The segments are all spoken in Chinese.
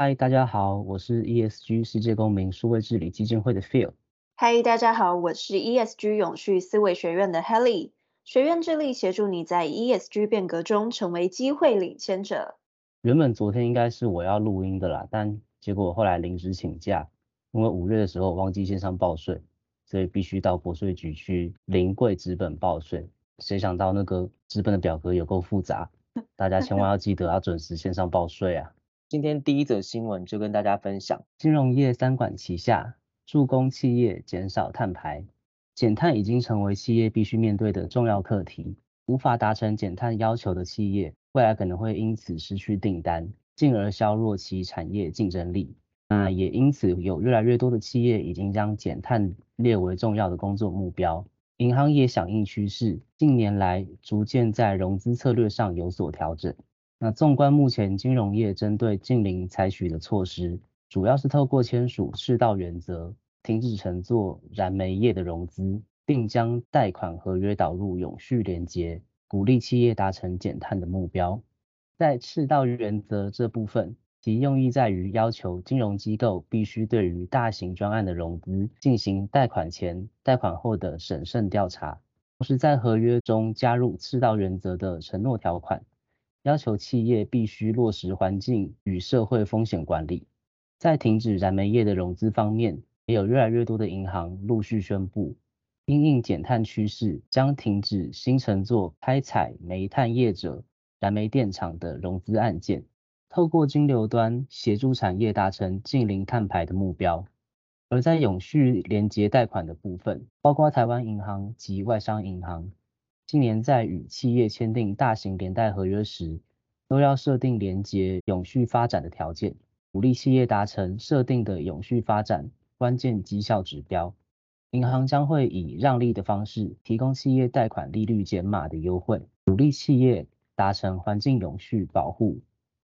嗨，大家好，我是 ESG 世界公民数位治理基金会的 Phil。嗨，大家好，我是 ESG 永续思维学院的 Helly。学院致力协助你在 ESG 变革中成为机会领先者。原本昨天应该是我要录音的啦，但结果后来临时请假，因为五月的时候忘记线上报税，所以必须到国税局去临柜纸本报税。谁想到那个纸本的表格有够复杂，大家千万要记得要准时线上报税啊！今天第一则新闻就跟大家分享，金融业三管齐下，助攻企业减少碳排。减碳已经成为企业必须面对的重要课题，无法达成减碳要求的企业，未来可能会因此失去订单，进而削弱其产业竞争力。那也因此有越来越多的企业已经将减碳列为重要的工作目标。银行也响应趋势，近年来逐渐在融资策略上有所调整。那纵观目前金融业针对净零采取的措施，主要是透过签署赤道原则，停止承做燃煤业的融资，并将贷款合约导入永续连结，鼓励企业达成减碳的目标。在赤道原则这部分，其用意在于要求金融机构必须对于大型专案的融资进行贷款前、贷款后的审慎调查，同时在合约中加入赤道原则的承诺条款。要求企业必须落实环境与社会风险管理。在停止燃煤业的融资方面，也有越来越多的银行陆续宣布，因应减碳趋势，将停止新承做开采煤炭业者燃煤电厂的融资案件，透过金流端协助产业达成净零碳排的目标。而在永续连结贷款的部分，包括台湾银行及外商银行。今年在与企业签订大型连贷合约时，都要设定连接永续发展的条件，鼓励企业达成设定的永续发展关键绩效指标。银行将会以让利的方式提供企业贷款利率减码的优惠，鼓励企业达成环境永续保护、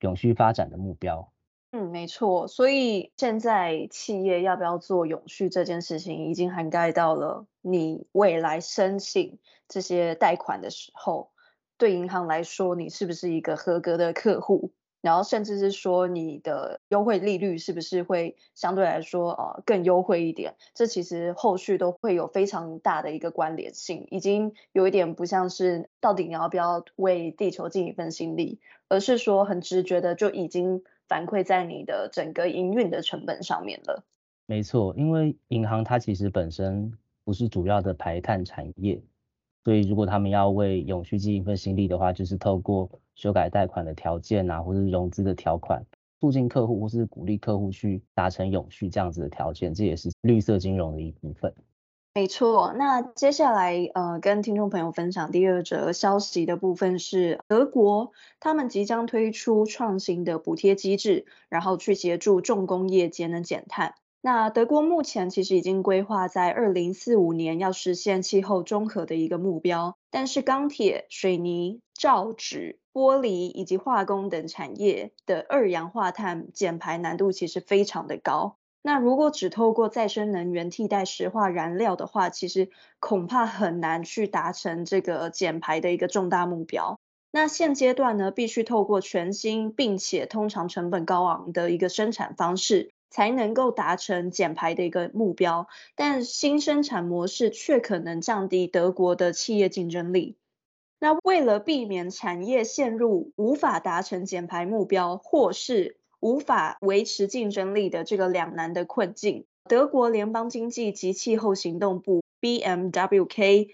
永续发展的目标。嗯，没错，所以现在企业要不要做永续这件事情，已经涵盖到了你未来申请这些贷款的时候，对银行来说，你是不是一个合格的客户？然后甚至是说你的优惠利率是不是会相对来说呃更优惠一点？这其实后续都会有非常大的一个关联性，已经有一点不像是到底你要不要为地球尽一份心力，而是说很直觉的就已经。反馈在你的整个营运的成本上面了。没错，因为银行它其实本身不是主要的排碳产业，所以如果他们要为永续尽一份心力的话，就是透过修改贷款的条件啊，或是融资的条款，促进客户或是鼓励客户去达成永续这样子的条件，这也是绿色金融的一部分。没错，那接下来呃，跟听众朋友分享第二则消息的部分是，德国他们即将推出创新的补贴机制，然后去协助重工业节能减碳。那德国目前其实已经规划在二零四五年要实现气候中和的一个目标，但是钢铁、水泥、造纸、玻璃以及化工等产业的二氧化碳减排难度其实非常的高。那如果只透过再生能源替代石化燃料的话，其实恐怕很难去达成这个减排的一个重大目标。那现阶段呢，必须透过全新并且通常成本高昂的一个生产方式，才能够达成减排的一个目标。但新生产模式却可能降低德国的企业竞争力。那为了避免产业陷入无法达成减排目标，或是无法维持竞争力的这个两难的困境，德国联邦经济及气候行动部 BMWK，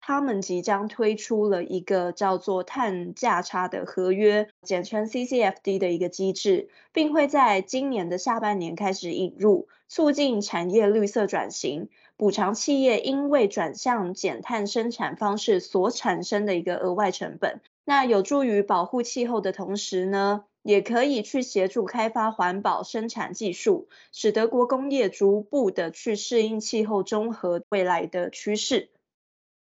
他们即将推出了一个叫做碳价差的合约，简称 CCFD 的一个机制，并会在今年的下半年开始引入，促进产业绿色转型，补偿企业因为转向减碳生产方式所产生的一个额外成本。那有助于保护气候的同时呢，也可以去协助开发环保生产技术，使德国工业逐步的去适应气候中和未来的趋势。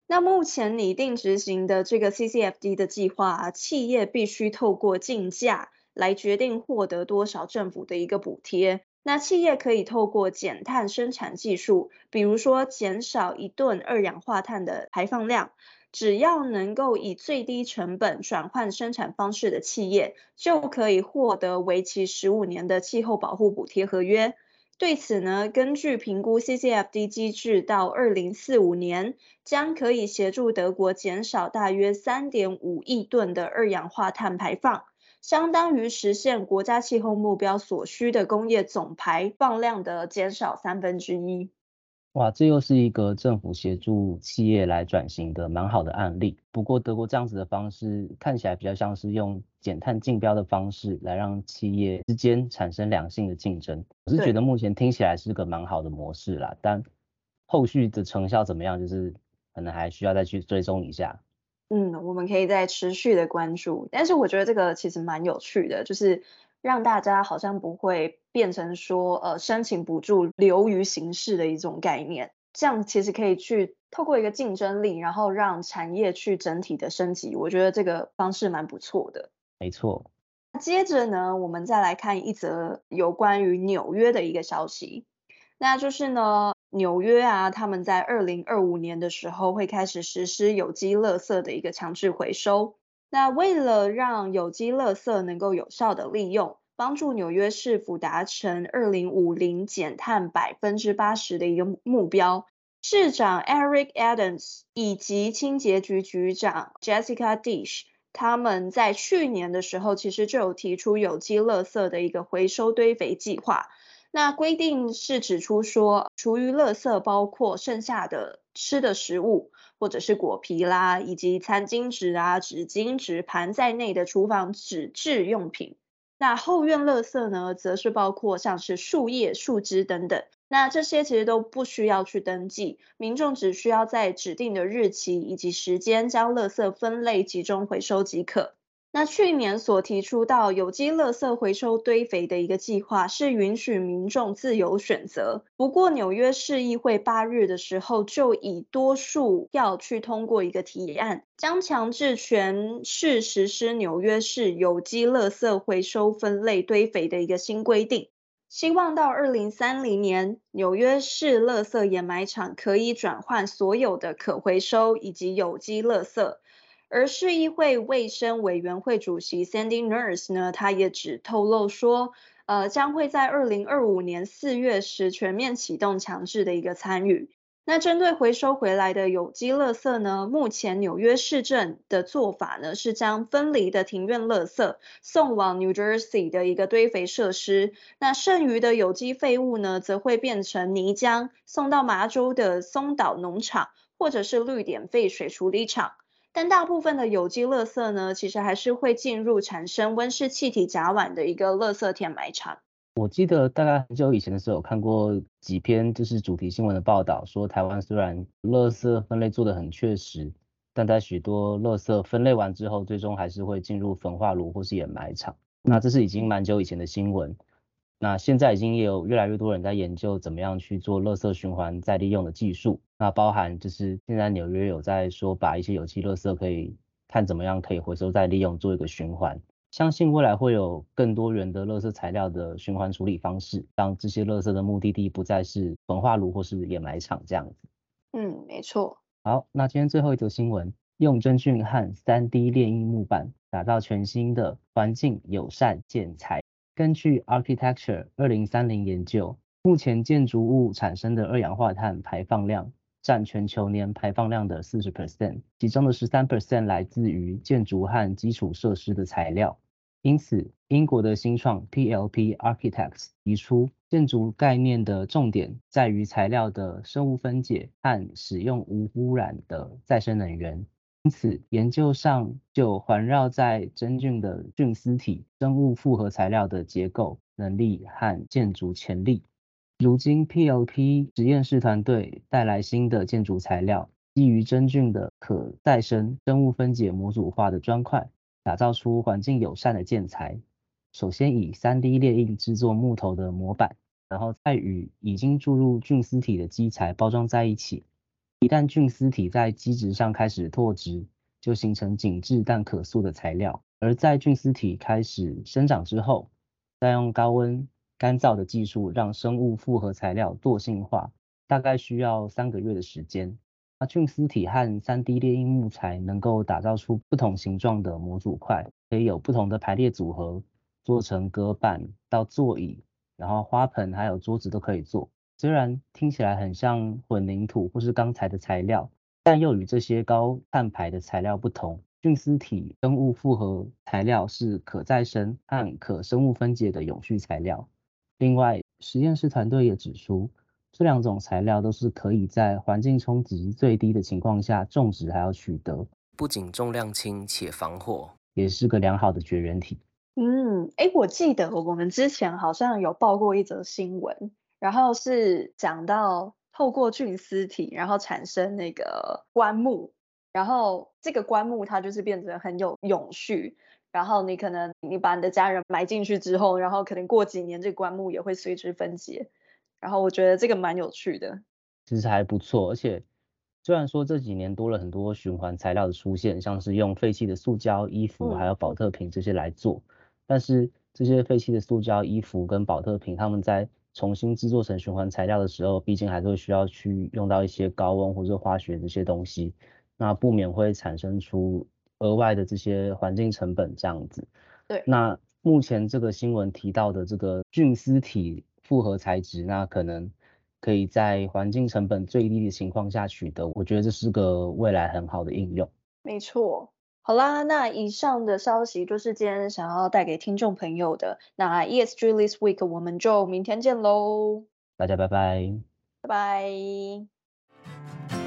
那目前拟定执行的这个 CCFD 的计划，啊企业必须透过竞价来决定获得多少政府的一个补贴。那企业可以透过减碳生产技术，比如说减少一吨二氧化碳的排放量。只要能够以最低成本转换生产方式的企业，就可以获得为期十五年的气候保护补贴合约。对此呢，根据评估，CCFD 机制到二零四五年将可以协助德国减少大约三点五亿吨的二氧化碳排放，相当于实现国家气候目标所需的工业总排放量的减少三分之一。哇，这又是一个政府协助企业来转型的蛮好的案例。不过德国这样子的方式看起来比较像是用减碳竞标的方式来让企业之间产生良性的竞争。我是觉得目前听起来是个蛮好的模式啦，但后续的成效怎么样，就是可能还需要再去追踪一下。嗯，我们可以再持续的关注。但是我觉得这个其实蛮有趣的，就是。让大家好像不会变成说，呃，申请补助流于形式的一种概念，这样其实可以去透过一个竞争力，然后让产业去整体的升级。我觉得这个方式蛮不错的。没错。接着呢，我们再来看一则有关于纽约的一个消息，那就是呢，纽约啊，他们在二零二五年的时候会开始实施有机垃圾的一个强制回收。那为了让有机垃圾能够有效的利用，帮助纽约市府达成二零五零减碳百分之八十的一个目标，市长 Eric Adams 以及清洁局局长 Jessica Dish，他们在去年的时候其实就有提出有机垃圾的一个回收堆肥计划。那规定是指出说，厨余垃圾包括剩下的吃的食物。或者是果皮啦，以及餐巾纸啊、纸巾、纸盘在内的厨房纸质用品。那后院垃圾呢，则是包括像是树叶、树枝等等。那这些其实都不需要去登记，民众只需要在指定的日期以及时间将垃圾分类集中回收即可。那去年所提出到有机垃圾回收堆肥的一个计划，是允许民众自由选择。不过纽约市议会八日的时候就以多数票去通过一个提案，将强制全市实施纽约市有机垃圾回收分类堆肥的一个新规定，希望到二零三零年，纽约市垃圾掩埋场可以转换所有的可回收以及有机垃圾。而市议会卫生委员会主席 Sandy Nurse 呢，他也只透露说，呃，将会在二零二五年四月时全面启动强制的一个参与。那针对回收回来的有机垃圾呢，目前纽约市政的做法呢，是将分离的庭院垃圾送往 New Jersey 的一个堆肥设施，那剩余的有机废物呢，则会变成泥浆送到麻州的松岛农场或者是绿点废水处理厂。但大部分的有机垃圾呢，其实还是会进入产生温室气体甲烷的一个垃圾填埋场。我记得大概很久以前的时候，有看过几篇就是主题新闻的报道，说台湾虽然垃圾分类做得很确实，但在许多垃圾分类完之后，最终还是会进入焚化炉或是掩埋场。那这是已经蛮久以前的新闻。那现在已经也有越来越多人在研究怎么样去做垃圾循环再利用的技术。那包含就是现在纽约有在说把一些有机垃圾可以看怎么样可以回收再利用做一个循环。相信未来会有更多元的垃圾材料的循环处理方式，让这些垃圾的目的地不再是焚化炉或是掩埋场这样子。嗯，没错。好，那今天最后一则新闻，用真菌和 3D 炼印木板打造全新的环境友善建材。根据 Architecture 二零三零研究，目前建筑物产生的二氧化碳排放量占全球年排放量的四十 percent，其中的十三 percent 来自于建筑和基础设施的材料。因此，英国的新创 PLP Architects 提出，建筑概念的重点在于材料的生物分解和使用无污染的再生能源。因此，研究上就环绕在真菌的菌丝体、生物复合材料的结构能力和建筑潜力。如今，PLP 实验室团队带来新的建筑材料，基于真菌的可再生生物分解模组化的砖块，打造出环境友善的建材。首先以 3D 列印制作木头的模板，然后再与已经注入菌丝体的基材包装在一起。一旦菌丝体在基质上开始脱脂，就形成紧致但可塑的材料。而在菌丝体开始生长之后，再用高温干燥的技术让生物复合材料惰性化，大概需要三个月的时间。那菌丝体和 3D 列印木材能够打造出不同形状的模组块，可以有不同的排列组合，做成隔板到座椅，然后花盆还有桌子都可以做。虽然听起来很像混凝土或是钢材的材料，但又与这些高碳排的材料不同。菌丝体生物复合材料是可再生和可生物分解的永续材料。另外，实验室团队也指出，这两种材料都是可以在环境冲击最低的情况下种植还要取得，不仅重量轻且防火，也是个良好的绝缘体。嗯，哎，我记得我们之前好像有报过一则新闻。然后是讲到透过菌丝体，然后产生那个棺木，然后这个棺木它就是变成很有永续，然后你可能你把你的家人埋进去之后，然后可能过几年这个棺木也会随之分解，然后我觉得这个蛮有趣的，其实还不错，而且虽然说这几年多了很多循环材料的出现，像是用废弃的塑胶衣服还有保特瓶这些来做，嗯、但是这些废弃的塑胶衣服跟保特瓶，他们在重新制作成循环材料的时候，毕竟还是会需要去用到一些高温或者化学这些东西，那不免会产生出额外的这些环境成本这样子。对。那目前这个新闻提到的这个菌丝体复合材质，那可能可以在环境成本最低的情况下取得，我觉得这是个未来很好的应用。没错。好啦，那以上的消息就是今天想要带给听众朋友的。那 ESG This Week 我们就明天见喽，大家拜拜，拜拜。